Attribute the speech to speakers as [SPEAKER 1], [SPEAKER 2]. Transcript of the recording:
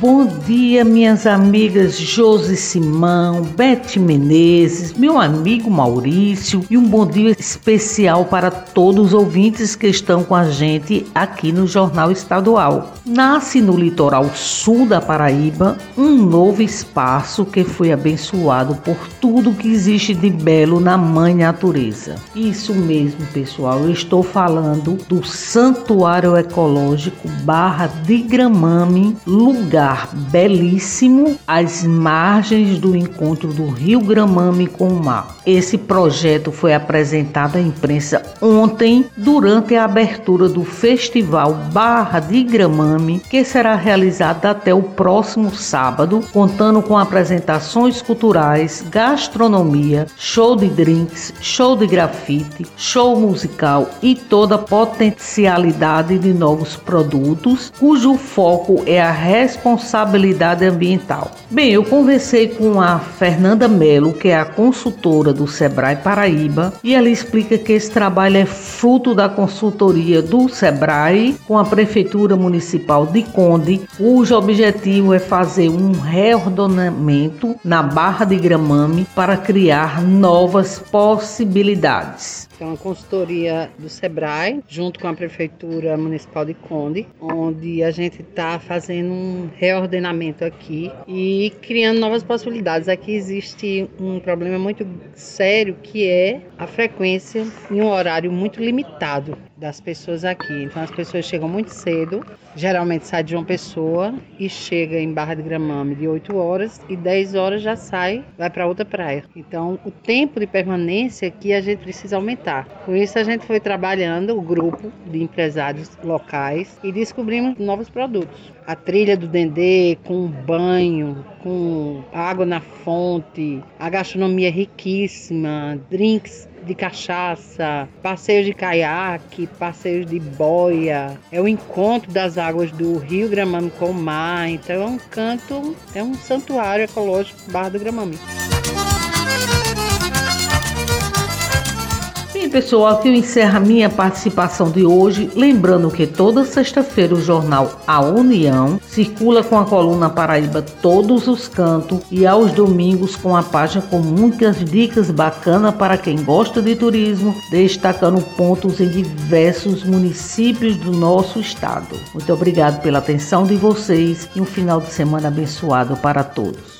[SPEAKER 1] Bom dia, minhas amigas Josi Simão, Bete Menezes, meu amigo Maurício e um bom dia especial para todos os ouvintes que estão com a gente aqui no Jornal Estadual. Nasce no litoral sul da Paraíba um novo espaço que foi abençoado por tudo que existe de belo na mãe natureza. Isso mesmo, pessoal, eu estou falando do Santuário Ecológico Barra de Gramame, lugar lugar belíssimo às margens do encontro do Rio Gramame com o mar. Esse projeto foi apresentado à imprensa ontem durante a abertura do Festival Barra de Gramame, que será realizado até o próximo sábado, contando com apresentações culturais, gastronomia, show de drinks, show de grafite, show musical e toda a potencialidade de novos produtos, cujo foco é a responsabilidade responsabilidade ambiental. Bem, eu conversei com a Fernanda Melo, que é a consultora do Sebrae Paraíba, e ela explica que esse trabalho é fruto da consultoria do Sebrae com a Prefeitura Municipal de Conde, cujo objetivo é fazer um reordenamento na Barra de Gramame para criar novas possibilidades
[SPEAKER 2] é uma consultoria do SEBRAE, junto com a Prefeitura Municipal de Conde, onde a gente está fazendo um reordenamento aqui e criando novas possibilidades. Aqui existe um problema muito sério que é a frequência em um horário muito limitado das pessoas aqui. Então as pessoas chegam muito cedo, geralmente sai de uma pessoa e chega em Barra de Gramame de 8 horas e 10 horas já sai, vai para outra praia. Então o tempo de permanência aqui a gente precisa aumentar. Com isso a gente foi trabalhando o grupo de empresários locais e descobrimos novos produtos. A trilha do Dendê com banho, com água na fonte, a gastronomia riquíssima, drinks de cachaça, passeios de caiaque, passeios de boia. É o encontro das águas do Rio Gramame com o mar. Então é um canto, é um santuário ecológico Barra do Gramame.
[SPEAKER 1] Pessoal, aqui eu encerro a minha participação de hoje, lembrando que toda sexta-feira o jornal A União circula com a coluna Paraíba Todos os Cantos e aos domingos com a página com muitas dicas bacanas para quem gosta de turismo, destacando pontos em diversos municípios do nosso estado. Muito obrigado pela atenção de vocês e um final de semana abençoado para todos.